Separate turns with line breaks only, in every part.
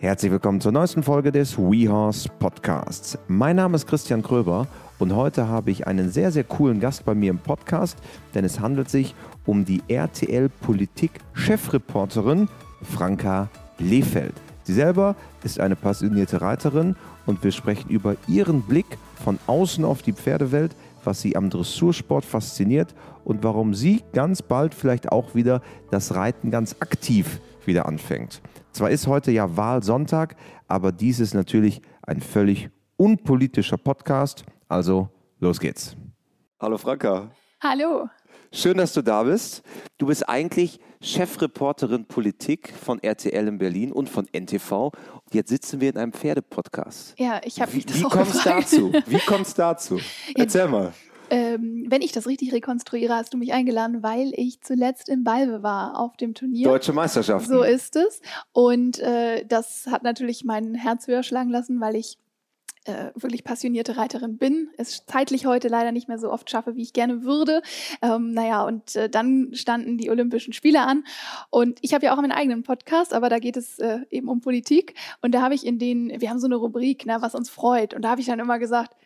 Herzlich willkommen zur neuesten Folge des WeHorse Podcasts. Mein Name ist Christian Kröber und heute habe ich einen sehr, sehr coolen Gast bei mir im Podcast, denn es handelt sich um die RTL Politik Chefreporterin Franka Lehfeld. Sie selber ist eine passionierte Reiterin und wir sprechen über ihren Blick von außen auf die Pferdewelt, was sie am Dressursport fasziniert und warum sie ganz bald vielleicht auch wieder das Reiten ganz aktiv wieder anfängt. Zwar ist heute ja Wahlsonntag, aber dies ist natürlich ein völlig unpolitischer Podcast. Also los geht's. Hallo Franka.
Hallo.
Schön, dass du da bist. Du bist eigentlich Chefreporterin Politik von RTL in Berlin und von NTV. Und jetzt sitzen wir in einem Pferdepodcast.
Ja, ich habe mich das
Wie
auch
kommt es
gefragt.
dazu? Wie kommt es dazu? Erzähl mal.
Ähm, wenn ich das richtig rekonstruiere, hast du mich eingeladen, weil ich zuletzt in Balve war auf dem Turnier.
Deutsche Meisterschaften.
So ist es. Und äh, das hat natürlich mein Herz höher schlagen lassen, weil ich äh, wirklich passionierte Reiterin bin. Es zeitlich heute leider nicht mehr so oft schaffe, wie ich gerne würde. Ähm, naja, und äh, dann standen die Olympischen Spiele an. Und ich habe ja auch meinen eigenen Podcast, aber da geht es äh, eben um Politik. Und da habe ich in den, wir haben so eine Rubrik, ne, was uns freut. Und da habe ich dann immer gesagt,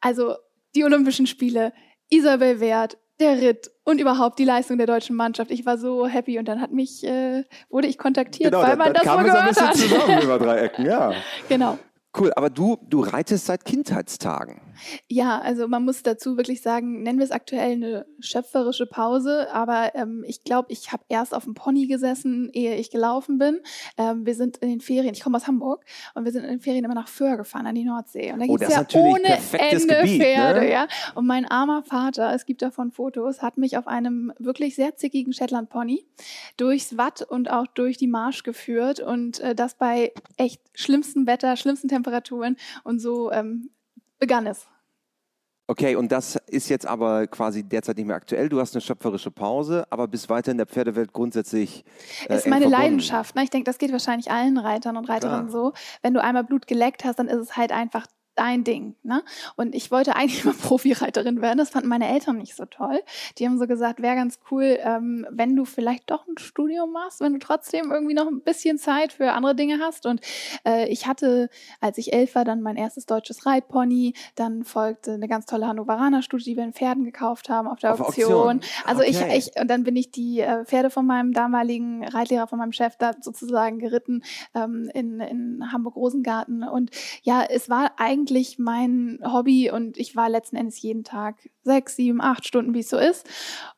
also die Olympischen Spiele, Isabel Wert, der Ritt und überhaupt die Leistung der deutschen Mannschaft. Ich war so happy und dann hat mich, äh, wurde ich kontaktiert,
genau,
weil
dann,
man
dann
das
kam
so
es ein bisschen
hat.
zusammen über drei Ecken, ja.
Genau.
Cool, aber du, du reitest seit Kindheitstagen.
Ja, also man muss dazu wirklich sagen, nennen wir es aktuell eine schöpferische Pause, aber ähm, ich glaube, ich habe erst auf dem Pony gesessen, ehe ich gelaufen bin. Ähm, wir sind in den Ferien, ich komme aus Hamburg und wir sind in den Ferien immer nach Föhr gefahren an die Nordsee. Und da
Oh,
gibt's
das ist
ja ohne Ende
Gebiet, ne?
Pferde, ja. Und mein armer Vater, es gibt davon Fotos, hat mich auf einem wirklich sehr zickigen Shetland Pony durchs Watt und auch durch die Marsch geführt und äh, das bei echt schlimmstem Wetter, schlimmsten Temperaturen und so ähm, begann es.
Okay, und das ist jetzt aber quasi derzeit nicht mehr aktuell. Du hast eine schöpferische Pause, aber bist weiter in der Pferdewelt grundsätzlich. Äh,
ist meine. Leidenschaft. Ne? Ich denke, das geht wahrscheinlich allen Reitern und Reiterinnen
Klar.
so. Wenn du einmal Blut geleckt hast, dann ist es halt einfach dein Ding. Ne? Und ich wollte eigentlich mal Profireiterin werden. Das fanden meine Eltern nicht so toll. Die haben so gesagt, wäre ganz cool, ähm, wenn du vielleicht doch ein Studium machst, wenn du trotzdem irgendwie noch ein bisschen Zeit für andere Dinge hast. Und äh, ich hatte, als ich elf war, dann mein erstes deutsches Reitpony. Dann folgte eine ganz tolle Hannoveraner-Studie, die wir in Pferden gekauft haben auf der
Auf
Auktion.
Auktion.
Also
Okay.
ich, ich, und dann bin ich die äh, Pferde von meinem damaligen Reitlehrer, von meinem Chef da sozusagen geritten ähm, in, in Hamburg-Rosengarten. Und ja, es war eigentlich mein Hobby und ich war letzten Endes jeden Tag sechs, sieben, acht Stunden, wie es so ist.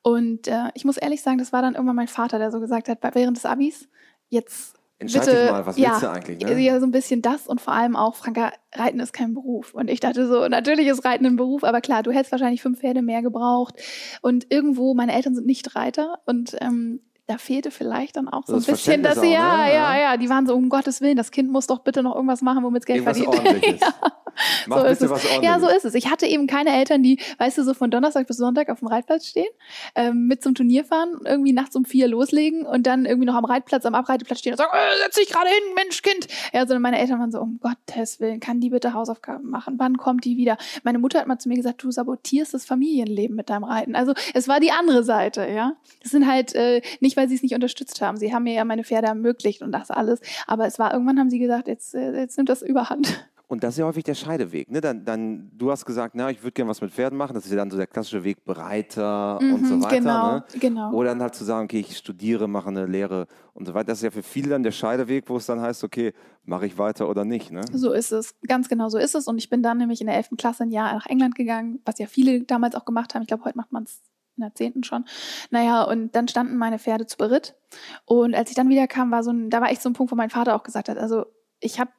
Und äh, ich muss ehrlich sagen, das war dann irgendwann mein Vater, der so gesagt hat, während des Abis, jetzt
Entscheid
bitte,
dich mal, was
ja,
willst du eigentlich? Ne?
ja, so ein bisschen das und vor allem auch, Franka, Reiten ist kein Beruf. Und ich dachte so, natürlich ist Reiten ein Beruf, aber klar, du hättest wahrscheinlich fünf Pferde mehr gebraucht. Und irgendwo, meine Eltern sind nicht Reiter und ähm, da fehlte vielleicht dann auch so
Das
ein bisschen, dass sie,
Verständnis auch,
ja,
ne?
ja,
Ja.
die waren so, um Gottes Willen, das Kind muss doch bitte noch irgendwas machen, womit es Geld verdient. Ja,
Mach
so
bitte
ist es.
was Ordentliches.
Ja, so ist es. Ich hatte eben keine Eltern, die, weißt du, so von Donnerstag bis Sonntag auf dem Reitplatz stehen, ähm, mit zum Turnier fahren, irgendwie nachts um vier loslegen und dann irgendwie noch am Reitplatz, am Abreiteplatz stehen und sagen, äh, setz dich gerade hin, Mensch, Kind. Ja, sondern meine Eltern waren so, um Gottes Willen, kann die bitte Hausaufgaben machen? Wann kommt die wieder? Meine Mutter hat mal zu mir gesagt, du sabotierst das Familienleben mit deinem Reiten. Also es war die andere Seite, ja. Das sind halt äh, nicht, weil sie es nicht unterstützt haben. Sie haben mir ja meine Pferde ermöglicht und das alles. Aber es war irgendwann haben sie gesagt, jetzt, äh, jetzt nimmt das Überhand.
Und das ist ja häufig der Scheideweg. Ne? Dann, dann, du hast gesagt, na, ich würde gerne was mit Pferden machen. Das ist ja dann so der klassische Weg, Breiter und so
Mhm,
weiter.
Genau,
Ne?
genau.
Oder dann halt zu sagen, okay, ich studiere, mache eine Lehre und so weiter. Das ist ja für viele dann der Scheideweg, wo es dann heißt, okay, mache ich weiter oder nicht. Ne?
So ist es, ganz genau so ist es. Und ich bin dann nämlich in der 11. Klasse ein Jahr nach England gegangen, was ja viele damals auch gemacht haben. Ich glaube, heute macht man es in der 10. schon. Naja, und dann standen meine Pferde zu Beritt. Und als ich dann wieder kam, war so ein, da war echt so ein Punkt, wo mein Vater auch gesagt hat, also ich habe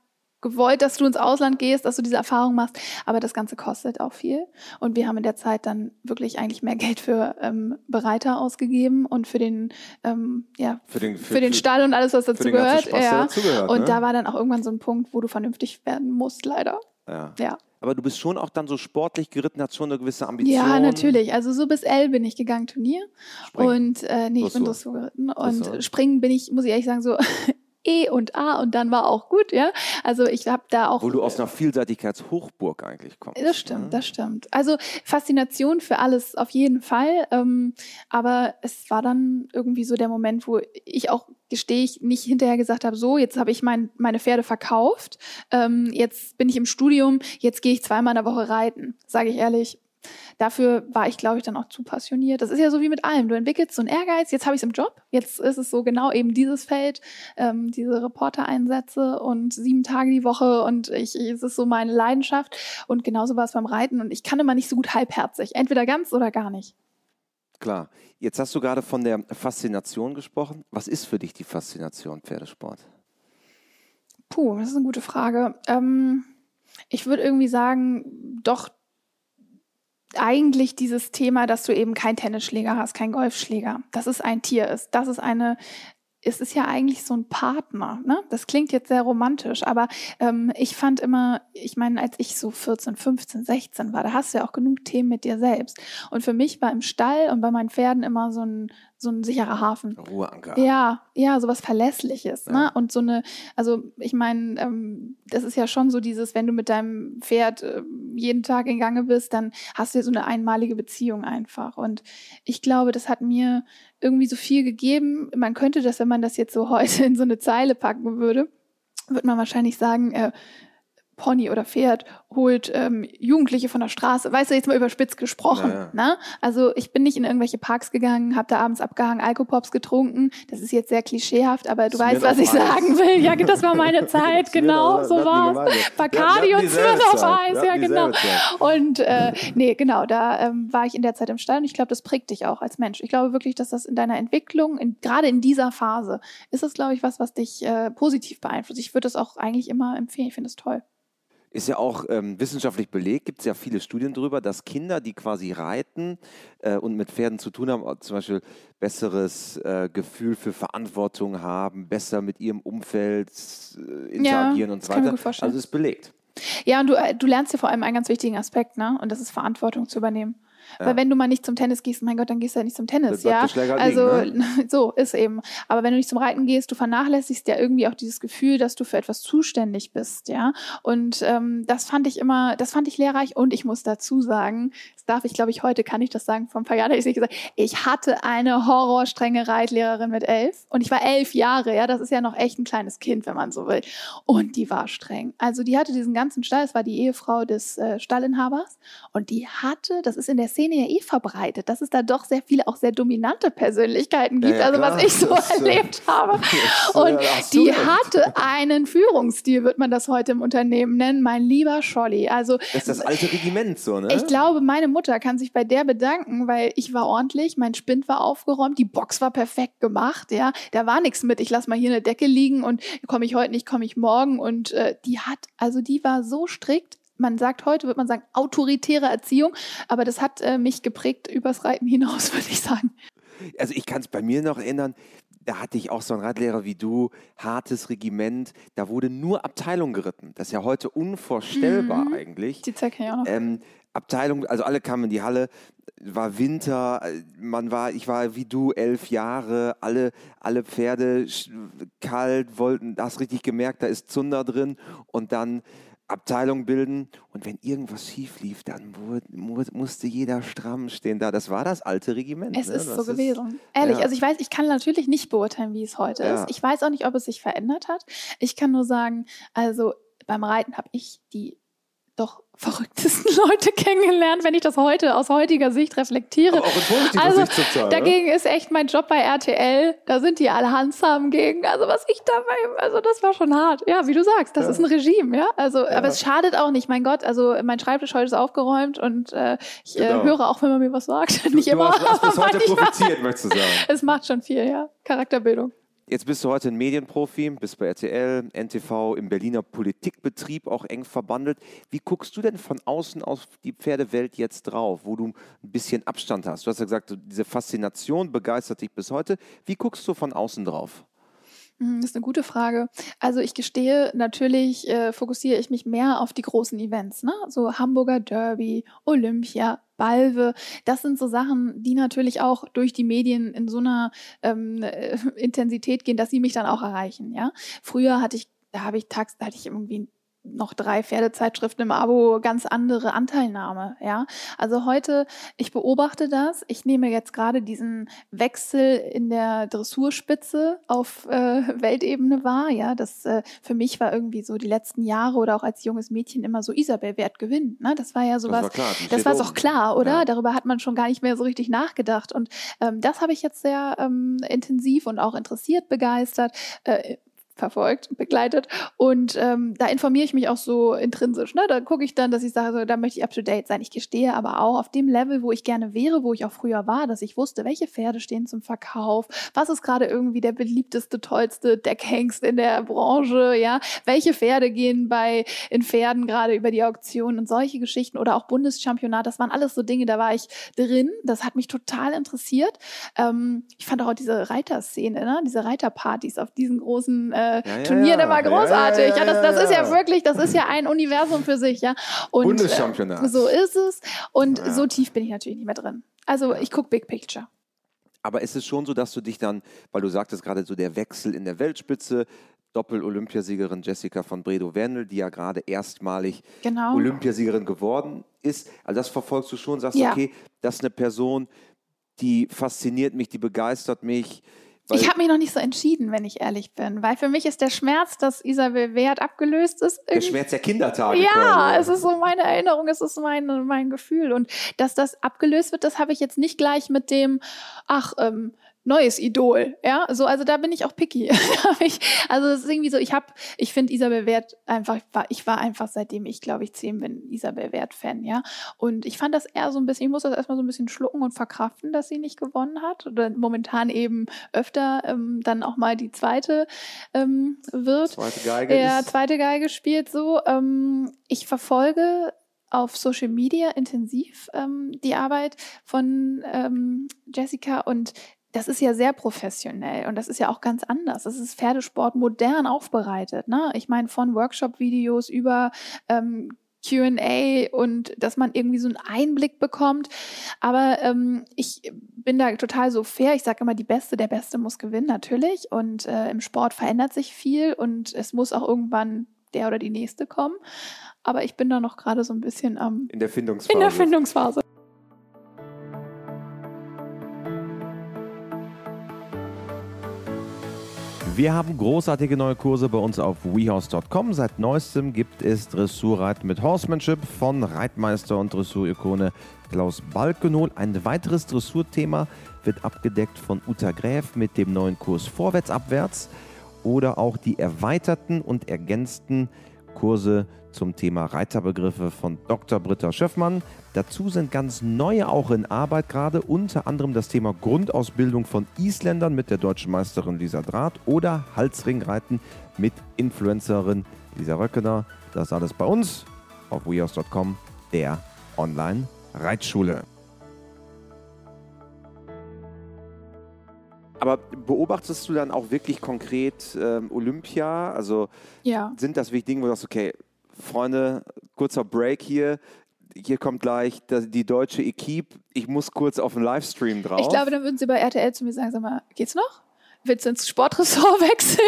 gewollt, dass du ins Ausland gehst, dass du diese Erfahrung machst, aber das Ganze kostet auch viel. Und wir haben in der Zeit dann wirklich eigentlich mehr Geld für ähm, Bereiter ausgegeben und für den, ähm, ja,
Für den,
für, den Stall und alles, was
für
dazu gehört.
Spaß,
ja.
dazugehört,
Und
ne?
da war dann auch irgendwann so ein Punkt, wo du vernünftig werden musst, leider.
ja.
Ja.
Aber du bist schon auch dann so sportlich geritten, hast schon eine gewisse Ambition.
Ja, natürlich. Also so bis L bin ich gegangen Turnier.
Springen.
Und äh, nee, ich bin
Dressur.
Dressur geritten. Und
Dressur.
Springen bin ich, muss ich ehrlich sagen, so E und A und dann war auch gut, ja. Also ich habe da auch.
Wo du aus einer Vielseitigkeitshochburg eigentlich kommst.
Das stimmt, ne? das stimmt. Also Faszination für alles auf jeden Fall. Ähm, aber es war dann irgendwie so der Moment, wo ich auch gestehe ich, nicht hinterher gesagt habe, so, jetzt habe ich mein, meine Pferde verkauft, ähm, jetzt bin ich im Studium, jetzt gehe ich zweimal in der Woche reiten. Sage ich ehrlich, dafür war ich, glaube ich, dann auch zu passioniert. Das ist ja so wie mit allem. Du entwickelst so einen Ehrgeiz, jetzt habe ich es im Job, jetzt ist es so genau eben dieses Feld, ähm, diese Reportereinsätze und sieben Tage die Woche und ich, es ist so meine Leidenschaft. Und genauso war es beim Reiten und ich kann immer nicht so gut halbherzig. Entweder ganz oder gar nicht.
Klar. Jetzt hast du gerade von der Faszination gesprochen. Was ist für dich die Faszination Pferdesport?
Puh, das ist eine gute Frage. Ähm, ich würde irgendwie sagen, doch eigentlich dieses Thema, dass du eben keinen Tennisschläger hast, keinen Golfschläger, dass es ein Tier ist, dass es eine es ist ja eigentlich so ein Partner. Ne? Das klingt jetzt sehr romantisch, aber ähm, ich fand immer, ich meine, als ich so 14, 15, 16 war, da hast du ja auch genug Themen mit dir selbst. Und für mich war im Stall und bei meinen Pferden immer so ein, so ein sicherer Hafen.
Ruheanker.
Ja, ja, sowas Verlässliches. Ne? Ja. Ne? Und so eine, also ich meine, ähm, das ist ja schon so dieses, wenn du mit deinem Pferd äh, jeden Tag in Gange bist, dann hast du ja so eine einmalige Beziehung einfach. Und ich glaube, das hat mir irgendwie so viel gegeben. Man könnte das, wenn man das jetzt so heute in so eine Zeile packen würde, würde man wahrscheinlich sagen, äh, Pony oder Pferd holt ähm, Jugendliche von der Straße. Weißt du, jetzt mal überspitzt gesprochen. Ja. Ne? Also ich bin nicht in irgendwelche Parks gegangen, habe da abends abgehangen, Alkopops getrunken. Das ist jetzt sehr klischeehaft, aber du weißt, was ich Eis. sagen will. Ja, das war meine Zeit, genau, so war's. Bacardi und Zwirn auf Eis, ja genau. Und äh, nee, genau, da ähm, war ich in der Zeit im Stall und ich glaube, das prägt dich auch als Mensch. Ich glaube wirklich, dass das in deiner Entwicklung, in, gerade in dieser Phase, ist das, glaube ich, was, was dich äh, positiv beeinflusst. Ich würde das auch eigentlich immer empfehlen. Ich finde das toll.
Ist ja auch ähm, wissenschaftlich belegt, gibt es ja viele Studien darüber, dass Kinder, die quasi reiten äh, und mit Pferden zu tun haben, zum Beispiel besseres äh, Gefühl für Verantwortung haben, besser mit ihrem Umfeld äh, interagieren
ja,
und so weiter. Also ist belegt.
Ja, und du, äh, du lernst ja vor allem einen ganz wichtigen Aspekt, ne? Und das ist Verantwortung zu übernehmen. Ja. Weil wenn du mal nicht zum Tennis gehst, mein Gott, dann gehst du ja nicht zum Tennis, ja. Also liegen, ne? so ist eben. Aber wenn du nicht zum Reiten gehst, du vernachlässigst ja irgendwie auch dieses Gefühl, dass du für etwas zuständig bist, ja. Und ähm, das fand ich immer, das fand ich lehrreich. Und ich muss dazu sagen, das darf ich, glaube ich, heute kann ich das sagen. Vor ein paar Jahren habe ich gesagt, ich hatte eine horrorstrenge Reitlehrerin mit elf und ich war elf Jahre, ja. Das ist ja noch echt ein kleines Kind, wenn man so will. Und die war streng. Also die hatte diesen ganzen Stall. Es war die Ehefrau des äh, Stallinhabers und die hatte, das ist in der Szene ja eh verbreitet, dass es da doch sehr viele auch sehr dominante Persönlichkeiten gibt, ja, also was ich so das, äh, erlebt äh, habe. Und die hatte einen Führungsstil, wird man das heute im Unternehmen nennen, mein lieber Scholli. Also
das ist das alte Regiment so, ne?
Ich glaube, meine Mutter kann sich bei der bedanken, weil ich war ordentlich, mein Spind war aufgeräumt, die Box war perfekt gemacht, ja, da war nichts mit, ich lasse mal hier eine Decke liegen und komme ich heute nicht, komme ich morgen und äh, die hat, also die war so strikt, man sagt heute, würde man sagen, autoritäre Erziehung, aber das hat äh, mich geprägt übers Reiten hinaus, würde ich sagen.
Also ich kann es bei mir noch erinnern, da hatte ich auch so einen Radlehrer wie du, hartes Regiment, da wurde nur Abteilung geritten. Das ist ja heute unvorstellbar mhm. eigentlich.
Die Zeit ja auch noch. Ähm,
Abteilung, also alle kamen in die Halle, war Winter, man war, ich war wie du, elf Jahre, alle, alle Pferde kalt, wollten, das richtig gemerkt, da ist Zunder drin und dann Abteilung bilden und wenn irgendwas schief lief, dann musste jeder stramm stehen da. Das war das alte Regiment.
Es ne? ist das so ist, gewesen. Ehrlich, ja. also ich weiß, ich kann natürlich nicht beurteilen, wie es heute ja. ist. Ich weiß auch nicht, ob es sich verändert hat. Ich kann nur sagen, also beim Reiten habe ich die doch verrücktesten Leute kennengelernt, wenn ich das heute aus heutiger Sicht reflektiere.
Aber auch in positiver also, Sicht Teil,
dagegen ist echt mein Job bei RTL, da sind die alle handsam gegen. Also was ich dabei, also das war schon hart. Ja, wie du sagst, das ja. ist ein Regime, ja. Also, ja. aber es schadet auch nicht, mein Gott. Also mein Schreibtisch heute ist aufgeräumt und äh, ich äh, genau. äh, höre auch, wenn man mir was sagt.
Du, nicht du immer. Hast, hast bis heute profitiert, möchtest du sagen.
Es macht schon viel, ja. Charakterbildung.
Jetzt bist du heute ein Medienprofi, bist bei RTL, NTV, im Berliner Politikbetrieb auch eng verbandelt. Wie guckst du denn von außen auf die Pferdewelt jetzt drauf, wo du ein bisschen Abstand hast? Du hast ja gesagt, diese Faszination begeistert dich bis heute. Wie guckst du von außen drauf?
Hm, das ist eine gute Frage. Also ich gestehe, natürlich äh, fokussiere ich mich mehr auf die großen Events, ne? So Hamburger Derby, Olympia, Balve. Das sind so Sachen, die natürlich auch durch die Medien in so einer ähm, äh, Intensität gehen, dass sie mich dann auch erreichen. Ja, früher hatte ich da habe ich tags, da hatte ich irgendwie noch drei Pferdezeitschriften im Abo, ganz andere Anteilnahme, ja. Also heute, ich beobachte das, ich nehme jetzt gerade diesen Wechsel in der Dressurspitze auf äh, Weltebene wahr, ja. Das äh, für mich war irgendwie so die letzten Jahre oder auch als junges Mädchen immer so Isabel Wert gewinnt, ne? Das war ja sowas, das war, klar, das war doch klar, oder? Ja. Darüber hat man schon gar nicht mehr so richtig nachgedacht und ähm, das habe ich jetzt sehr ähm, intensiv und auch interessiert begeistert. Äh, verfolgt, begleitet. Und ähm, da informiere ich mich auch so intrinsisch. Ne? Da gucke ich dann, dass ich sage, so, da möchte ich up to date sein. Ich gestehe aber auch auf dem Level, wo ich gerne wäre, wo ich auch früher war, dass ich wusste, welche Pferde stehen zum Verkauf, was ist gerade irgendwie der beliebteste, tollste Deckhengst in der Branche, ja, welche Pferde gehen bei in Pferden gerade über die Auktion und solche Geschichten oder auch Bundeschampionat, das waren alles so Dinge, da war ich drin. Das hat mich total interessiert. Ähm, ich fand auch diese Reiterszene, ne? diese Reiterpartys auf diesen großen äh, äh, ja, Turnieren immer großartig. Ja, das, das ist ja wirklich, das ist ja ein Universum für sich, ja. Und,
Bundeschampionat.
Äh, so ist es. Und so tief bin ich natürlich nicht mehr drin. Also ich gucke Big Picture.
Aber ist es schon so, dass du dich dann, weil du sagtest gerade so der Wechsel in der Weltspitze, Doppel-Olympiasiegerin Jessica von Bredow-Wendel, die ja gerade erstmalig genau. Olympiasiegerin geworden ist. Also das verfolgst du schon, sagst, ja. okay, das ist eine Person, die fasziniert mich, die begeistert mich,
weil ich habe mich noch nicht so entschieden, wenn ich ehrlich bin, weil für mich ist der Schmerz, dass Isabel Wert abgelöst ist.
Der Schmerz der Kindertage.
Ja, quasi. es ist so meine Erinnerung, es ist mein, mein Gefühl. Und dass das abgelöst wird, das habe ich jetzt nicht gleich mit dem, ach, ähm, neues Idol, ja, so also da bin ich auch picky. also es ist irgendwie so, ich habe, ich finde Isabel Wert einfach, ich war einfach seitdem ich glaube ich zehn bin Isabel Wert Fan, ja, und ich fand das eher so ein bisschen, ich muss das erstmal so ein bisschen schlucken und verkraften, dass sie nicht gewonnen hat oder momentan eben öfter ähm, dann auch mal die zweite ähm, wird.
Zweite Geige.
Ja, zweite Geige spielt so. Ähm, ich verfolge auf Social Media intensiv ähm, die Arbeit von ähm, Jessica und das ist ja sehr professionell und das ist ja auch ganz anders. Das ist Pferdesport modern aufbereitet. Ne? Ich meine, von Workshop-Videos über ähm, QA und dass man irgendwie so einen Einblick bekommt. Aber ähm, ich bin da total so fair. Ich sage immer, die Beste, der Beste muss gewinnen, natürlich. Und äh, im Sport verändert sich viel und es muss auch irgendwann der oder die nächste kommen. Aber ich bin da noch gerade so ein bisschen am.
Ähm, in der Findungsphase.
In der Findungsphase.
Wir haben großartige neue Kurse bei uns auf wehouse.com. Seit neuestem gibt es Dressurreiten mit Horsemanship von Reitmeister und Dressurikone Klaus Balkenol. Ein weiteres Dressurthema wird abgedeckt von Uta Gräf mit dem neuen Kurs Vorwärts, Abwärts oder auch die erweiterten und ergänzten Kurse zum Thema Reiterbegriffe von Dr. Britta Schöffmann. Dazu sind ganz neue auch in Arbeit gerade, unter anderem das Thema Grundausbildung von Isländern mit der deutschen Meisterin Lisa Draht oder Halsringreiten mit Influencerin Lisa Röckener. Das alles bei uns auf wehouse.com, der Online-Reitschule. Aber beobachtest du dann auch wirklich konkret ähm, Olympia? Also ja. sind das wirklich Dinge, wo du sagst, okay, Freunde, kurzer Break hier. Hier kommt gleich die deutsche Equipe. Ich muss kurz auf den Livestream drauf.
Ich glaube, dann würden sie bei RTL zu mir sagen, sag mal, geht's noch? Willst du ins Sportressort wechseln?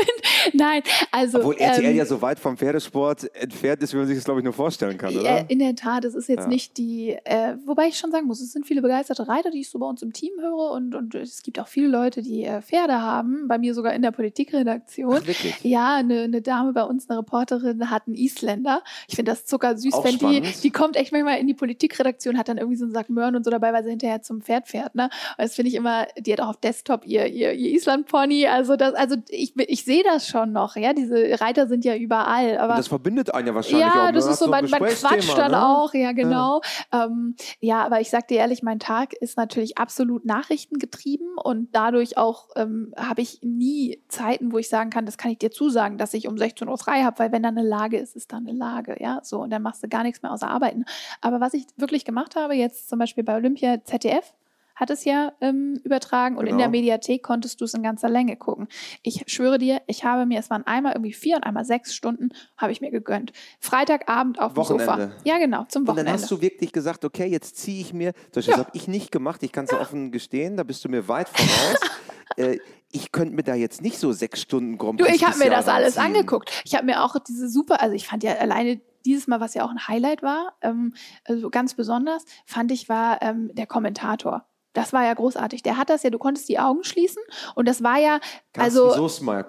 Nein, also.
Obwohl RTL ähm, ja so weit vom Pferdesport entfernt ist, wie man sich das, glaube ich, nur vorstellen kann, oder?
Äh, in der Tat, es ist jetzt ja. nicht die, äh, wobei ich schon sagen muss, es sind viele begeisterte Reiter, die ich so bei uns im Team höre und, und es gibt auch viele Leute, die äh, Pferde haben, bei mir sogar in der Politikredaktion. Ach, wirklich? Ja, eine, eine Dame bei uns, eine Reporterin, hat einen Isländer. Ich finde das zuckersüß, auch wenn spannend. die, die kommt echt manchmal in die Politikredaktion, hat dann irgendwie so einen Sack Möhren und so dabei, weil sie hinterher zum Pferd fährt, ne? Und das finde ich immer, die hat auch auf Desktop ihr, ihr, ihr Island-Pony Pony. Also das, also ich, ich sehe das schon noch. Ja, diese Reiter sind ja überall. Aber
das verbindet einen ja wahrscheinlich
ja,
auch.
Ja, das ist so, so man, man quatscht dann ne? auch. Ja, genau. Ja. Ähm, ja, aber ich sag dir ehrlich, mein Tag ist natürlich absolut nachrichtengetrieben und dadurch auch ähm, habe ich nie Zeiten, wo ich sagen kann, das kann ich dir zusagen, dass ich um 16 Uhr frei habe, weil wenn da eine Lage ist, ist da eine Lage. Ja, so und dann machst du gar nichts mehr außer arbeiten. Aber was ich wirklich gemacht habe, jetzt zum Beispiel bei Olympia ZDF, hat es ja ähm, übertragen und in der
Genau.
Mediathek konntest du es in ganzer Länge gucken. Ich schwöre dir, ich habe mir, es waren einmal irgendwie vier und einmal sechs Stunden, habe ich mir gegönnt. Freitagabend auf dem Sofa.
Wochenende.
Ja, genau, zum
Und dann
Wochenende.
hast du wirklich gesagt, okay, jetzt ziehe ich mir, Beispiel,
Ja.
das habe ich nicht gemacht, ich kann es offen gestehen, da bist du mir weit voraus. äh, ich könnte mir da jetzt nicht so sechs Stunden Grand
Du, ich habe mir das alles
reinziehen.
angeguckt. Ich habe mir auch diese super, also ich fand ja alleine dieses Mal, was ja auch ein Highlight war, ähm, also ganz besonders, fand ich, war ähm, der Kommentator. Das war ja großartig. Der hat das ja, du konntest die Augen schließen und das war ja
Carsten
also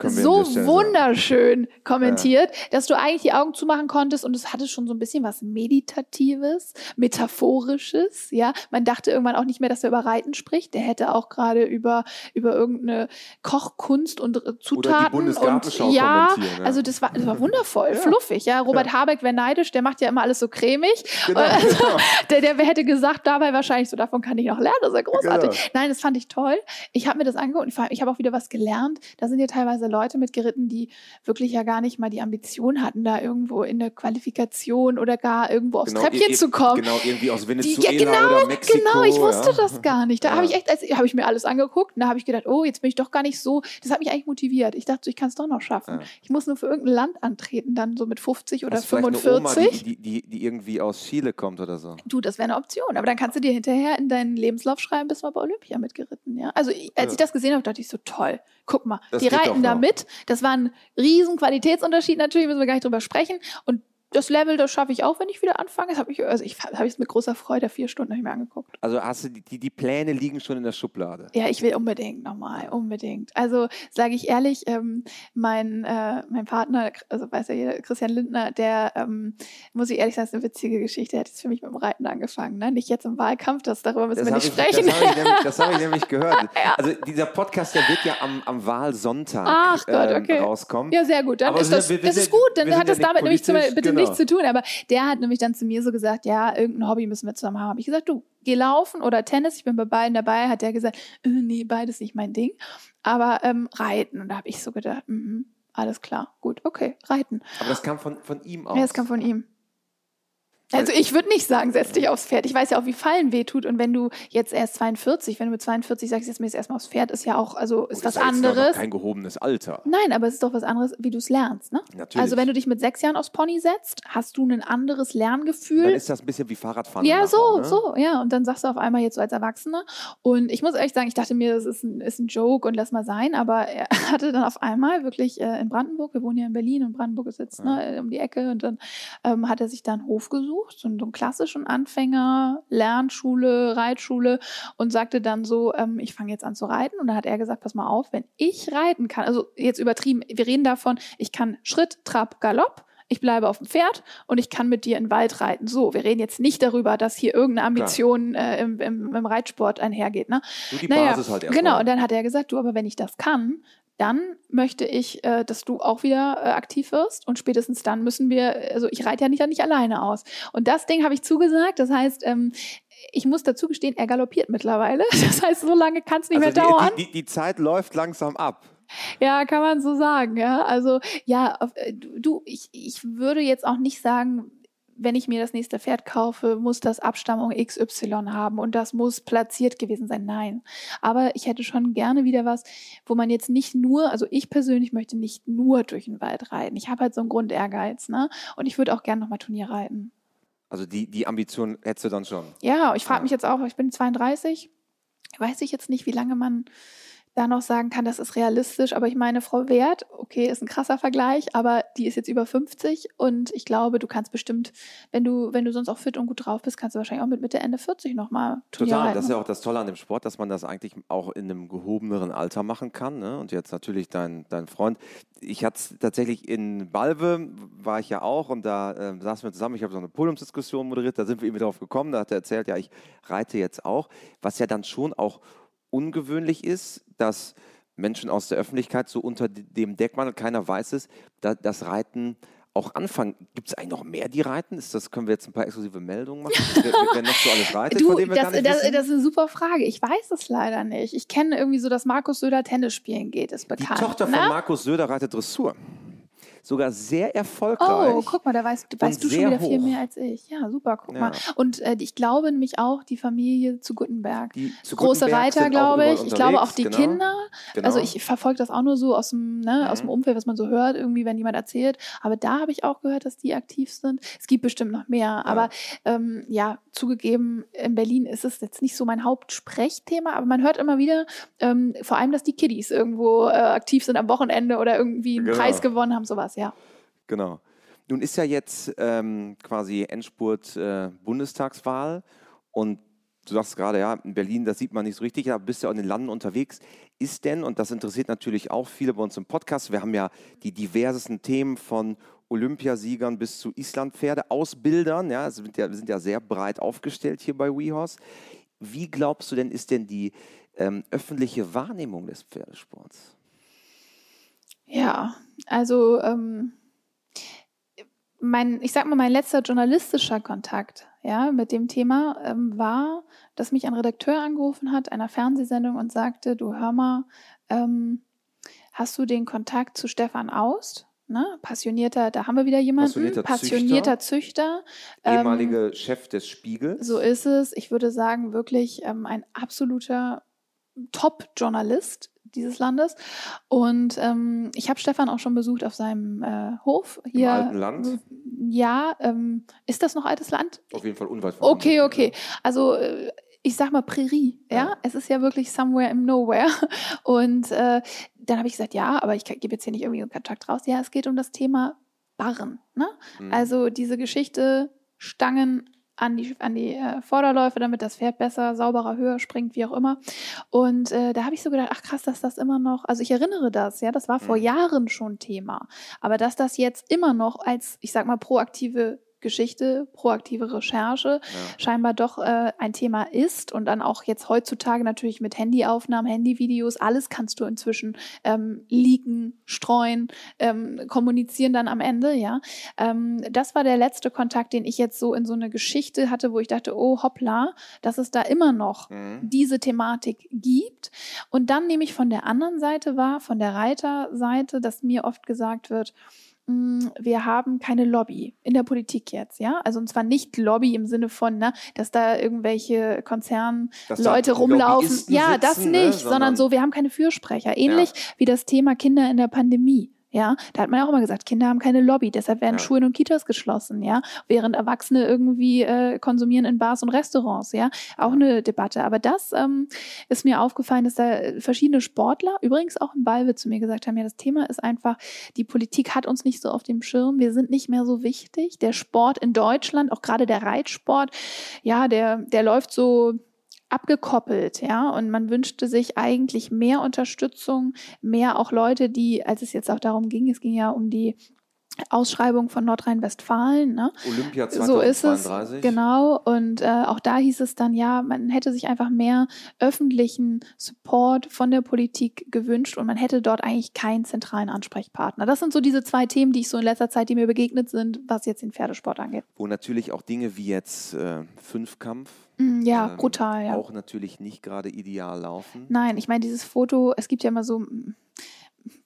so
sagen.
wunderschön kommentiert, dass du eigentlich die Augen zumachen konntest und es hatte schon so ein bisschen was Meditatives, Metaphorisches, ja. Man dachte irgendwann auch nicht mehr, dass er über Reiten spricht. Der hätte auch gerade über, über irgendeine Kochkunst und äh, Zutaten und ja,
ja.
also das war, das war wundervoll,
Ja.
fluffig, ja. Robert
Ja.
Habeck wäre neidisch, der macht ja immer alles so cremig.
Genau,
Also,
genau.
der, der hätte gesagt, dabei wahrscheinlich so, davon kann ich noch lernen, ja großartig.
Genau.
Nein, das fand ich toll. Ich habe mir das angeguckt und vor allem, ich habe auch wieder was gelernt. Da sind ja teilweise Leute mitgeritten, die wirklich ja gar nicht mal die Ambition hatten, da irgendwo in der Qualifikation oder gar irgendwo aufs
Genau,
Treppchen zu kommen.
Genau, irgendwie aus
Die,
Venezuela
ja, genau,
oder Mexiko.
genau, ich wusste
ja.
das gar nicht. Da
Ja.
habe ich echt, also, habe ich mir alles angeguckt und da habe ich gedacht, oh, jetzt bin ich doch gar nicht so, das hat mich eigentlich motiviert. Ich dachte, ich kann es doch noch schaffen. Ich muss nur für irgendein Land antreten, dann so mit 50 oder
Hast vielleicht eine Oma,
45.
die, die, die, die irgendwie aus Chile kommt oder so.
Du, das wäre eine Option. Aber dann kannst du dir hinterher in deinen Lebenslauf schreiben, bist mal bei Olympia mitgeritten. Ja? Also als
Ja.
ich das gesehen habe, dachte ich so, toll. Guck mal,
Das
die reiten da mit. Das war ein riesen Qualitätsunterschied natürlich, müssen wir gar nicht drüber sprechen. Und das Level, das schaffe ich auch, wenn ich wieder anfange. Das habe ich, also ich habe es mit großer Freude vier Stunden ich mir angeguckt.
Also hast du die, die, Pläne liegen schon in der Schublade.
Ja, ich will unbedingt nochmal, unbedingt. Also sage ich ehrlich, ähm, mein, äh, mein Partner, also weiß ja jeder, Christian Lindner, der, ähm, muss ich ehrlich sagen, ist eine witzige Geschichte. Der hat jetzt für mich mit dem Reiten angefangen. Ne? Nicht jetzt im Wahlkampf, das, darüber müssen wir
hab
nicht
ich,
sprechen.
Das habe ich, nämlich- das hab ich nämlich gehört. Also dieser Podcast, der wird ja am, am Wahlsonntag
Ach Gott,
ähm,
okay.
rauskommen.
Ja, sehr gut. Dann
Aber
ist
wir
das,
sind- wir
das ist
ja-
gut. Dann
wir
hat
ja
das
nicht
damit nämlich zum, bitte. Nichts zu tun. Aber der hat nämlich dann zu mir so gesagt, ja, irgendein Hobby müssen wir zusammen haben. Habe ich gesagt, du, geh laufen oder Tennis. Ich bin bei beiden dabei. Hat der gesagt, äh, nee, beides nicht mein Ding. Aber ähm, reiten. Und da habe ich so gedacht, mhm, alles klar, gut, okay, reiten.
Aber das kam von, von ihm aus.
Ja, das kam von ihm. Also ich würde nicht sagen, setz dich aufs Pferd. Ich weiß ja auch, wie Fallen wehtut. Und wenn du jetzt erst 42, wenn du mit 42 sagst, jetzt mir jetzt erstmal aufs Pferd, ist ja auch, also ist
Gut,
was
ja jetzt noch
anderes.
Kein gehobenes Alter.
Nein, aber es ist doch was anderes, wie du es lernst, ne?
Natürlich.
Also wenn du dich mit sechs Jahren aufs Pony setzt, hast du ein anderes
Dann
Lerngefühl.
ist das ein bisschen wie Fahrradfahren.
Ja, so,
ne?
so, ja. Und dann sagst du auf einmal jetzt so als Erwachsener. Und ich muss ehrlich sagen, ich dachte mir, das ist ein, ist ein Joke und lass mal sein. Aber er hatte dann auf einmal wirklich äh, in Brandenburg, wir wohnen ja in Berlin und Brandenburg ist jetzt ne, um die Ecke. Und dann ähm, hat er sich da einen Hof gesucht, so einen, so einen klassischen Anfänger, Lernschule, Reitschule und sagte dann so, ähm, ich fange jetzt an zu reiten. Und dann hat er gesagt, pass mal auf, wenn ich reiten kann, also jetzt übertrieben, wir reden davon, ich kann Schritt, Trab, Galopp. Ich bleibe auf dem Pferd und ich kann mit dir in den Wald reiten. So, wir reden jetzt nicht darüber, dass hier irgendeine Ambition äh, im, im, im Reitsport einhergeht. Ne?
Du die
Naja,
Basis halt erstmal.
Genau, und dann hat er gesagt, du, aber wenn ich das kann, dann möchte ich, äh, dass du auch wieder äh, aktiv wirst und spätestens dann müssen wir, also ich reite ja nicht, nicht alleine aus. Und das Ding habe ich zugesagt, das heißt, ähm, ich muss dazu gestehen, er galoppiert mittlerweile. Das heißt, so lange kann es nicht
also
mehr dauern.
die, die, die Zeit läuft langsam ab.
Ja, kann man so sagen, ja. Also ja, äh, du, ich, ich würde jetzt auch nicht sagen, wenn ich mir das nächste Pferd kaufe, muss das Abstammung XY haben und das muss platziert gewesen sein. Nein. Aber ich hätte schon gerne wieder was, wo man jetzt nicht nur, also ich persönlich möchte nicht nur durch den Wald reiten. Ich habe halt so einen Grundehrgeiz, ne? Und ich würde auch gerne nochmal Turnier reiten.
Also die, die Ambition hättest du dann schon.
Ja, ich frage
Ja.
mich jetzt auch, ich bin 32, weiß ich jetzt nicht, wie lange man da noch sagen kann, das ist realistisch. Aber ich meine, Frau Wert, okay, ist ein krasser Vergleich, aber die ist jetzt über 50 und ich glaube, du kannst bestimmt, wenn du, wenn du sonst auch fit und gut drauf bist, kannst du wahrscheinlich auch mit Mitte, Ende 40 nochmal Turnier
Total,
reiten.
das ist ja auch das Tolle an dem Sport, dass man das eigentlich auch in einem gehobeneren Alter machen kann. Ne? Und jetzt natürlich dein, dein Freund. Ich hatte es tatsächlich in Balve, war ich ja auch und da äh, saßen wir zusammen. Ich habe so eine Podiumsdiskussion moderiert, da sind wir eben drauf gekommen. Da hat er erzählt, ja, ich reite jetzt auch. Was ja dann schon auch ungewöhnlich ist, dass Menschen aus der Öffentlichkeit so unter dem Deckmantel, keiner weiß es, da, das Reiten auch anfangen. Gibt es eigentlich noch mehr, die reiten? Ist das, können wir jetzt ein paar exklusive Meldungen machen? Wer, wer noch so alles reitet,
Du,
von dem wir
das, das, das ist eine super Frage. Ich weiß es leider nicht. Ich kenne irgendwie so, dass Markus Söder Tennis spielen geht, ist
Die
bekannt.
Tochter
ne?
von Markus Söder reitet Dressur. Sogar sehr erfolgreich.
Oh, guck mal, da weißt, weißt du schon wieder hoch. viel mehr als ich. Ja, super, guck ja. mal. Und äh, ich glaube nämlich auch die Familie zu Gutenberg. Die zu Große Gutenberg Reiter, glaube ich. Ich glaube auch die genau. Kinder. Genau. Also ich verfolge das auch nur so aus dem, ne, mhm. aus dem Umfeld, was man so hört, irgendwie, wenn jemand erzählt. Aber da habe ich auch gehört, dass die aktiv sind. Es gibt bestimmt noch mehr. Ja. Aber ähm, ja, zugegeben, in Berlin ist es jetzt nicht so mein Hauptsprechthema, aber man hört immer wieder, ähm, vor allem, dass die Kiddies irgendwo äh, aktiv sind am Wochenende oder irgendwie einen genau. Preis gewonnen haben, sowas, ja.
Genau. Nun ist ja jetzt ähm, quasi Endspurt äh, Bundestagswahl und du sagst gerade, ja, in Berlin, das sieht man nicht so richtig, aber bist ja auch in den Landen unterwegs. Ist denn, und das interessiert natürlich auch viele bei uns im Podcast, wir haben ja die diversesten Themen von Olympiasiegern bis zu Islandpferde-Ausbildern, ja, sind ja, wir sind ja sehr breit aufgestellt hier bei WeHorse. Wie glaubst du denn, ist denn die ähm, öffentliche Wahrnehmung des Pferdesports?
Ja, also ähm, mein, ich sag mal, mein letzter journalistischer Kontakt ja, mit dem Thema ähm, war, dass mich ein Redakteur angerufen hat einer Fernsehsendung und sagte, du hör mal, ähm, hast du den Kontakt zu Stefan Aust? Ne? Passionierter, da haben wir wieder jemanden. Passionierter, Passionierter Züchter.
Züchter ähm, Chef des Spiegels.
So ist es. Ich würde sagen, wirklich ähm, ein absoluter Top-Journalist dieses Landes. Und ähm, ich habe Stefan auch schon besucht auf seinem äh, Hof
hier. Im alten Land?
Ja, ähm, ist das noch altes Land?
Auf jeden Fall unweit von
Okay, okay. Also äh, ich sag mal Prärie, ja? ja? Es ist ja wirklich somewhere im Nowhere. Und äh, dann habe ich gesagt, ja, aber ich gebe jetzt hier nicht irgendwie einen Kontakt raus. Ja, es geht um das Thema Barren. Ne? Mhm. Also diese Geschichte Stangen an die, an die äh, Vorderläufe, damit das Pferd besser, sauberer, höher springt, wie auch immer. Und äh, da habe ich so gedacht, ach krass, dass das immer noch, also ich erinnere das, ja, das war vor mhm. Jahren schon Thema. Aber dass das jetzt immer noch als, ich sag mal, proaktive Geschichte, proaktive Recherche ja. scheinbar doch äh, ein Thema ist und dann auch jetzt heutzutage natürlich mit Handyaufnahmen, Handyvideos, alles kannst du inzwischen ähm, leaken, streuen, ähm, kommunizieren dann am Ende, ja. Ähm, das war der letzte Kontakt, den ich jetzt so in so eine Geschichte hatte, wo ich dachte, oh hoppla, dass es da immer noch mhm. diese Thematik gibt. Und dann nehme ich von der anderen Seite wahr, von der Reiterseite, dass mir oft gesagt wird, wir haben keine Lobby in der Politik jetzt, ja. Also und zwar nicht Lobby im Sinne von, ne, dass da irgendwelche Konzernleute rumlaufen. Ja, sitzen, das nicht, ne? sondern, sondern, so, wir haben keine Fürsprecher. Ähnlich ja. wie das Thema Kinder in der Pandemie. Ja, da hat man ja auch immer gesagt, Kinder haben keine Lobby, deshalb werden ja. Schulen und Kitas geschlossen, ja, während Erwachsene irgendwie äh, konsumieren in Bars und Restaurants, ja, auch eine Debatte. Aber das ähm, ist mir aufgefallen, dass da verschiedene Sportler, übrigens auch im Ballwitz zu mir gesagt haben, ja, das Thema ist einfach, die Politik hat uns nicht so auf dem Schirm, wir sind nicht mehr so wichtig. Der Sport in Deutschland, auch gerade der Reitsport, ja, der, der läuft so abgekoppelt, ja, und man wünschte sich eigentlich mehr Unterstützung, mehr auch Leute, die, als es jetzt auch darum ging, es ging ja um die Ausschreibung von Nordrhein-Westfalen. Ne?
Olympia 2032. So ist
es, genau. Und äh, auch da hieß es dann, ja, man hätte sich einfach mehr öffentlichen Support von der Politik gewünscht und man hätte dort eigentlich keinen zentralen Ansprechpartner. Das sind so diese zwei Themen, die ich so in letzter Zeit, die mir begegnet sind, was jetzt den Pferdesport angeht.
Wo natürlich auch Dinge wie jetzt äh, Fünfkampf
ja, ähm, brutal, ja.
Auch natürlich nicht gerade ideal laufen.
Nein, ich meine, dieses Foto, es gibt ja immer so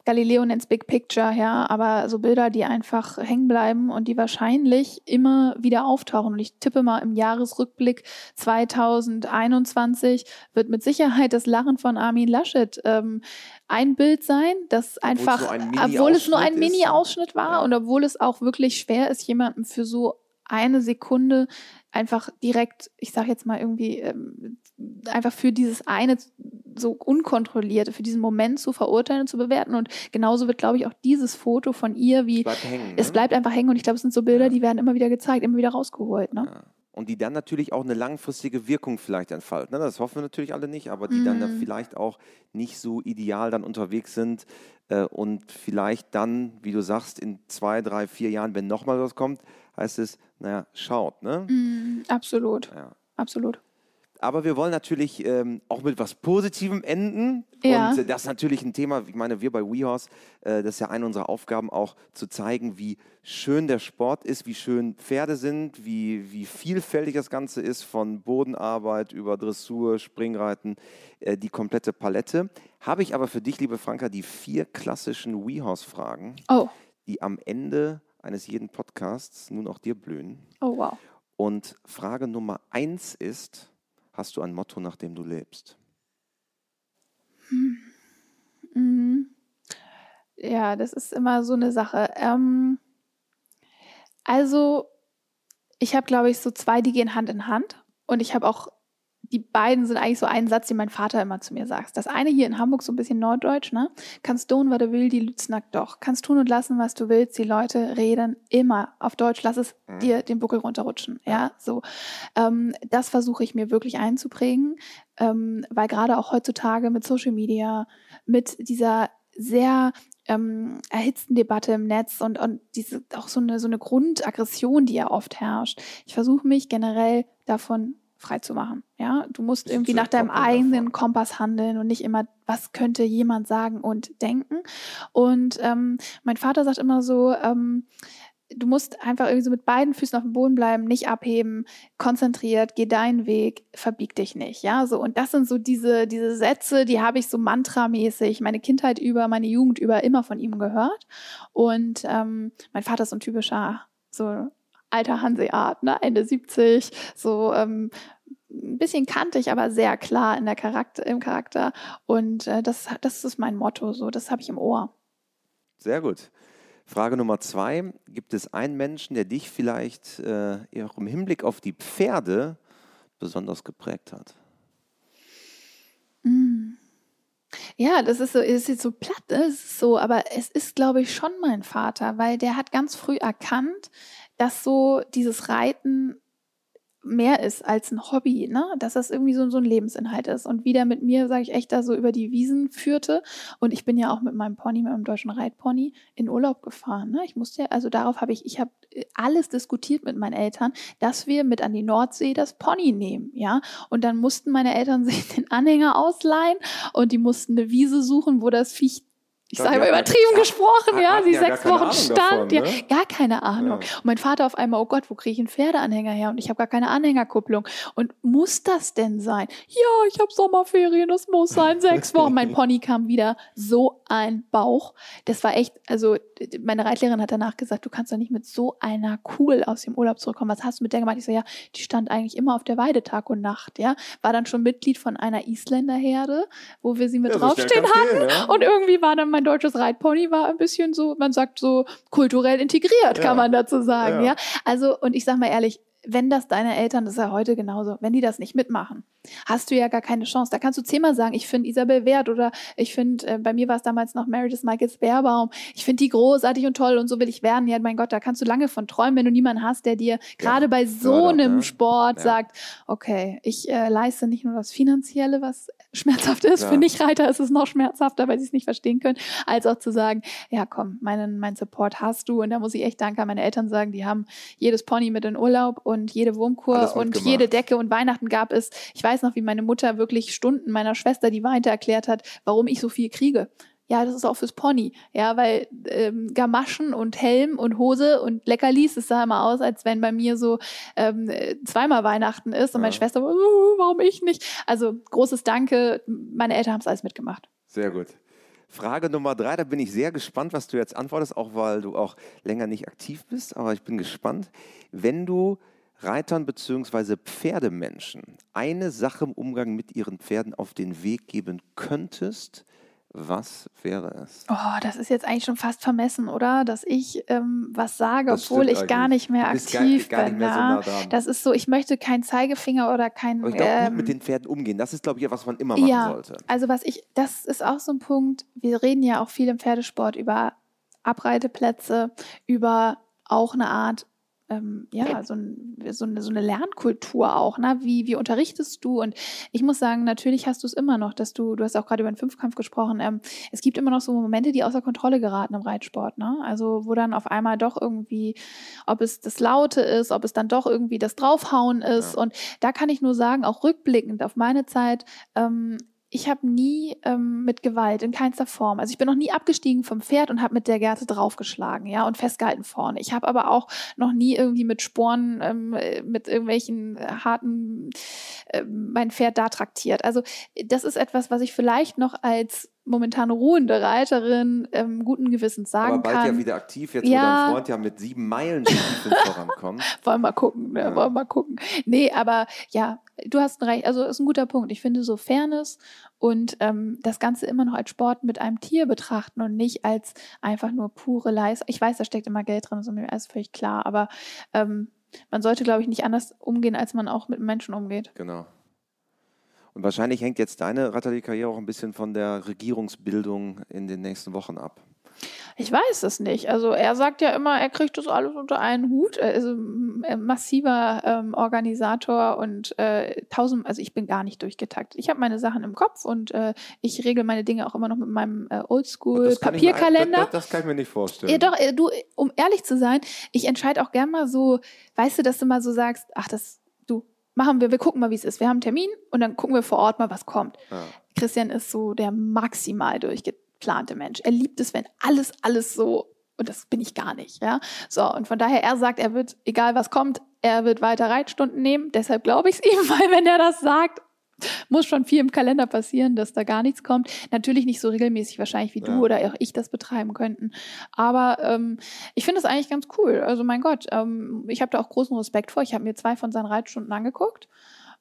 Galileo nennt es Big Picture, ja, aber so Bilder, die einfach hängen bleiben und die wahrscheinlich immer wieder auftauchen. Und ich tippe mal im Jahresrückblick 2021 wird mit Sicherheit das Lachen von Armin Laschet ähm, ein Bild sein, das einfach, obwohl es nur ein Mini-Ausschnitt war ja. und obwohl es auch wirklich schwer ist, jemandem für so eine Sekunde einfach direkt, ich sage jetzt mal irgendwie, ähm, einfach für dieses eine so unkontrollierte, für diesen Moment zu verurteilen und zu bewerten. Und genauso wird, glaube ich, auch dieses Foto von ihr wie, es bleibt, hängen, ne? es bleibt einfach hängen. Und ich glaube, es sind so Bilder, ja. die werden immer wieder gezeigt, immer wieder rausgeholt. Ne? Ja.
Und die dann natürlich auch eine langfristige Wirkung vielleicht entfalten. Ne? Das hoffen wir natürlich alle nicht, aber die mm. dann mhm. vielleicht auch nicht so ideal dann unterwegs sind äh, und vielleicht dann, wie du sagst, in zwei, drei, vier Jahren, wenn nochmal was kommt, heißt es, naja, schaut. Ne?
Mm, absolut. Ja. Absolut.
Aber wir wollen natürlich ähm, auch mit was Positivem enden. Ja. Und äh, das ist natürlich ein Thema, ich meine, wir bei WeHorse, äh, das ist ja eine unserer Aufgaben, auch zu zeigen, wie schön der Sport ist, wie schön Pferde sind, wie, wie vielfältig das Ganze ist, von Bodenarbeit über Dressur, Springreiten, äh, die komplette Palette. Habe ich aber für dich, liebe Franka, die vier klassischen WeHorse-Fragen.
Oh
die am Ende eines jeden Podcasts nun auch dir blühen.
Oh, wow.
Und Frage Nummer eins ist, hast du ein Motto, nach dem du lebst?
Hm. Mhm. Ja, das ist immer so eine Sache. Ähm, also, ich habe, glaube ich, so zwei, die gehen Hand in Hand. Und ich habe auch die beiden sind eigentlich so ein Satz, den mein Vater immer zu mir sagt. Das eine hier in Hamburg so ein bisschen norddeutsch, ne? Kannst tun, was du willst, die Lütznack doch. Kannst tun und lassen, was du willst. Die Leute reden immer auf Deutsch. Lass es mhm. dir den Buckel runterrutschen. Ja, so. Ähm, das versuche ich mir wirklich einzuprägen, ähm, weil gerade auch heutzutage mit Social Media, mit dieser sehr ähm, erhitzten Debatte im Netz und, und diese auch so eine so eine Grundaggression, die ja oft herrscht. Ich versuche mich generell davon frei zu machen. Ja, du musst irgendwie nach deinem eigenen. Kompass handeln und nicht immer, was könnte jemand sagen und denken. Und ähm, mein Vater sagt immer so, ähm, du musst einfach irgendwie so mit beiden Füßen auf dem Boden bleiben, nicht abheben, konzentriert, geh deinen Weg, verbieg dich nicht, ja, so und das sind so diese diese Sätze, die habe ich so mantramäßig meine Kindheit über, meine Jugend über immer von ihm gehört und ähm, mein Vater ist so ein typischer so alter Hanseat, ne, Ende 70, so ähm, ein bisschen kantig, aber sehr klar in der Charakter, im Charakter. Und äh, das, das ist mein Motto, so, das habe ich im Ohr.
Sehr gut. Frage Nummer zwei: Gibt es einen Menschen, der dich vielleicht äh, auch im Hinblick auf die Pferde besonders geprägt hat?
Mm. Ja, das ist so, ist jetzt so platt, ne? es ist so, aber es ist, glaube ich, schon mein Vater, weil der hat ganz früh erkannt, dass so dieses Reiten mehr ist als ein Hobby, ne? dass das irgendwie so, so ein Lebensinhalt ist. Und wie der mit mir, sage ich echt, da so über die Wiesen führte. Und ich bin ja auch mit meinem Pony, mit meinem deutschen Reitpony in Urlaub gefahren. Ne? Ich musste ja, also darauf habe ich, ich habe äh, alles diskutiert mit meinen Eltern, dass wir mit an die Nordsee das Pony nehmen, ja. Und dann mussten meine Eltern sich den Anhänger ausleihen und die mussten eine Wiese suchen, wo das Viech ich sage mal übertrieben gesprochen, ja, die sechs Wochen stand, davon, ne? ja, gar keine Ahnung. Ja. Und mein Vater auf einmal, oh Gott, wo kriege ich einen Pferdeanhänger her? Und ich habe gar keine Anhängerkupplung. Und muss das denn sein? Ja, ich habe Sommerferien, das muss sein, sechs Wochen. mein Pony kam wieder, so ein Bauch. Das war echt, also meine Reitlehrerin hat danach gesagt, du kannst doch nicht mit so einer Kugel aus dem Urlaub zurückkommen. Was hast du mit der gemacht? Ich so, ja, die stand eigentlich immer auf der Weide Tag und Nacht, ja. War dann schon Mitglied von einer Isländerherde, wo wir sie mit ja, draufstehen hatten. Gehen, ja? Und irgendwie war dann mein deutsches Reitpony war ein bisschen so, man sagt so kulturell integriert, kann man dazu sagen, ja. ja. Also, und ich sag mal ehrlich, wenn das deine Eltern, das ist ja heute genauso, wenn die das nicht mitmachen, hast du ja gar keine Chance. Da kannst du zehnmal sagen, ich finde Isabel Wert oder ich finde, äh, bei mir war es damals noch Meredith Michaels Bärbaum, ich finde die großartig und toll und so will ich werden. Ja, mein Gott, da kannst du lange von träumen, wenn du niemanden hast, der dir gerade ja, bei so einem ne? Sport ja. sagt, okay, ich äh, leiste nicht nur das Finanzielle, was schmerzhaft ist, ja. für Nicht-Reiter ist es noch schmerzhafter, weil sie es nicht verstehen können, als auch zu sagen, ja komm, meinen, mein Support hast du und da muss ich echt Danke an meine Eltern sagen, die haben jedes Pony mit in Urlaub und jede Wurmkur und jede Decke und Weihnachten gab es. Ich weiß noch, wie meine Mutter wirklich Stunden meiner Schwester, die weinte, erklärt hat, warum ich so viel kriege. Ja, das ist auch fürs Pony. Ja, weil ähm, Gamaschen und Helm und Hose und Leckerlis, es sah immer aus, als wenn bei mir so ähm, zweimal Weihnachten ist und ja. meine Schwester, oh, warum ich nicht? Also großes Danke, meine Eltern haben es alles mitgemacht.
Sehr gut. Frage Nummer drei, da bin ich sehr gespannt, was du jetzt antwortest, auch weil du auch länger nicht aktiv bist, aber ich bin gespannt. Wenn du Reitern bzw. Pferdemenschen eine Sache im Umgang mit ihren Pferden auf den Weg geben könntest, was wäre es?
Oh, das ist jetzt eigentlich schon fast vermessen, oder? Dass ich ähm, was sage, das obwohl ich gar nicht mehr aktiv gar, gar bin. Ja? So das ist so, ich möchte keinen Zeigefinger oder kein.
Aber ich glaube, ähm, mit den Pferden umgehen, das ist, glaube ich, was man immer machen ja, sollte.
Also was ich, das ist auch so ein Punkt, wir reden ja auch viel im Pferdesport über Abreiteplätze, über auch eine Art ähm, ja, so, ein, so, eine, so eine Lernkultur auch, ne? Wie, wie unterrichtest du? Und ich muss sagen, natürlich hast du es immer noch, dass du, du hast auch gerade über den Fünfkampf gesprochen, ähm, es gibt immer noch so Momente, die außer Kontrolle geraten im Reitsport, ne? Also wo dann auf einmal doch irgendwie, ob es das Laute ist, ob es dann doch irgendwie das Draufhauen ist. Ja. Und da kann ich nur sagen, auch rückblickend auf meine Zeit, ähm, ich habe nie ähm, mit Gewalt in keinster Form. Also ich bin noch nie abgestiegen vom Pferd und habe mit der Gerte draufgeschlagen, ja, und festgehalten vorne. Ich habe aber auch noch nie irgendwie mit Sporen, ähm, mit irgendwelchen äh, harten äh, mein Pferd da traktiert. Also das ist etwas, was ich vielleicht noch als momentan ruhende Reiterin ähm, guten Gewissens sagen
Aber bald
kann.
ja wieder aktiv, jetzt
Ja.
wo dein Freund ja mit sieben Meilen vorankommt.
Wollen wir mal gucken, ne?
Ja.
wollen wir mal gucken. Nee, aber ja, du hast recht. Also ist ein guter Punkt. Ich finde so Fairness und ähm, das Ganze immer noch als Sport mit einem Tier betrachten und nicht als einfach nur pure Leistung. Ich weiß, da steckt immer Geld drin, das ist mir alles völlig klar, aber ähm, man sollte, glaube ich, nicht anders umgehen, als man auch mit Menschen umgeht.
Genau. Und wahrscheinlich hängt jetzt deine Ratterli-Karriere auch ein bisschen von der Regierungsbildung in den nächsten Wochen ab.
Ich weiß es nicht. Also er sagt ja immer, er kriegt das alles unter einen Hut. Er ist ein äh, massiver ähm, Organisator und äh, tausend, also ich bin gar nicht durchgetaktet. Ich habe meine Sachen im Kopf und äh, ich regel meine Dinge auch immer noch mit meinem äh,
Das
Oldschool-Papierkalender.
Das, das kann ich mir nicht vorstellen.
Ja, doch, äh, du, um ehrlich zu sein, ich entscheide auch gern mal so, weißt du, dass du mal so sagst, ach, das, du, machen wir, wir gucken mal, wie es ist. Wir haben einen Termin und dann gucken wir vor Ort mal, was kommt.
Ja.
Christian ist so der maximal durchgeplante Mensch. Er liebt es, wenn alles, alles so, und das bin ich gar nicht, ja. So, und von daher, er sagt, er wird, egal was kommt, er wird weiter Reitstunden nehmen. Deshalb glaube ich es ihm, weil wenn er das sagt, muss schon viel im Kalender passieren, dass da gar nichts kommt. Natürlich nicht so regelmäßig wahrscheinlich wie
Ja.
du oder auch ich das betreiben könnten. Aber ähm, ich finde es eigentlich ganz cool. Also mein Gott, ähm, ich habe da auch großen Respekt vor. Ich habe mir zwei von seinen Reitstunden angeguckt.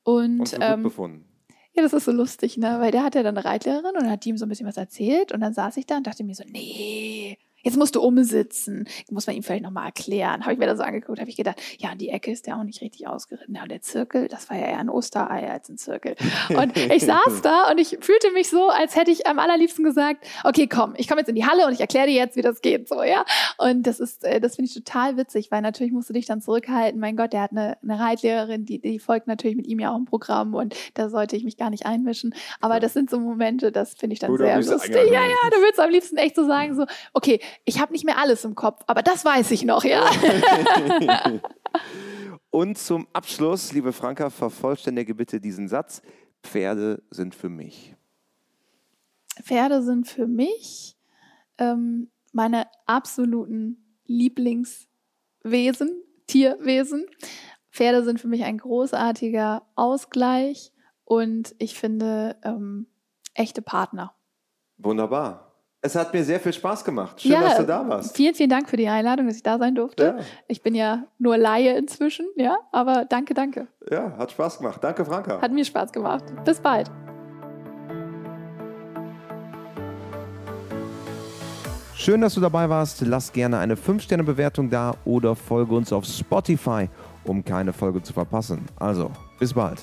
Und,
Und
ähm,
befunden.
Ja, das ist so lustig, ne? Weil der hat ja dann eine Reitlehrerin und hat ihm so ein bisschen was erzählt und dann saß ich da und dachte mir so, nee, jetzt musst du umsitzen. Muss man ihm vielleicht nochmal erklären. Habe ich mir das so angeguckt, habe ich gedacht, ja, an die Ecke ist der auch nicht richtig ausgeritten. Ja, und der Zirkel, das war ja eher ein Osterei als ein Zirkel. Und ich saß da und ich fühlte mich so, als hätte ich am allerliebsten gesagt, okay, komm, ich komme jetzt in die Halle und ich erkläre dir jetzt, wie das geht, so, ja. Und das ist, äh, das finde ich total witzig, weil natürlich musst du dich dann zurückhalten. Mein Gott, der hat eine, eine Reitlehrerin, die, die folgt natürlich mit ihm ja auch im Programm und da sollte ich mich gar nicht einmischen. Aber das sind so Momente, das finde ich dann
Oder
sehr lustig. Ja, ja, du willst am liebsten echt so sagen, so, okay, ich habe nicht mehr alles im Kopf, aber das weiß ich noch, ja.
Und zum Abschluss, liebe Franka, vervollständige bitte diesen Satz. Pferde sind für mich.
Pferde sind für mich ähm, meine absoluten Lieblingswesen, Tierwesen. Pferde sind für mich ein großartiger Ausgleich und ich finde ähm, echte Partner.
Wunderbar. Es hat mir sehr viel Spaß gemacht. Schön, dass du da warst.
Vielen, vielen Dank für die Einladung, dass ich da sein durfte.
Ja.
Ich bin ja nur Laie inzwischen, ja, aber danke, danke.
Ja, hat Spaß gemacht. Danke, Franka.
Hat mir Spaß gemacht. Bis bald.
Schön, dass du dabei warst. Lass gerne eine 5-Sterne-Bewertung da oder folge uns auf Spotify, um keine Folge zu verpassen. Also, bis bald.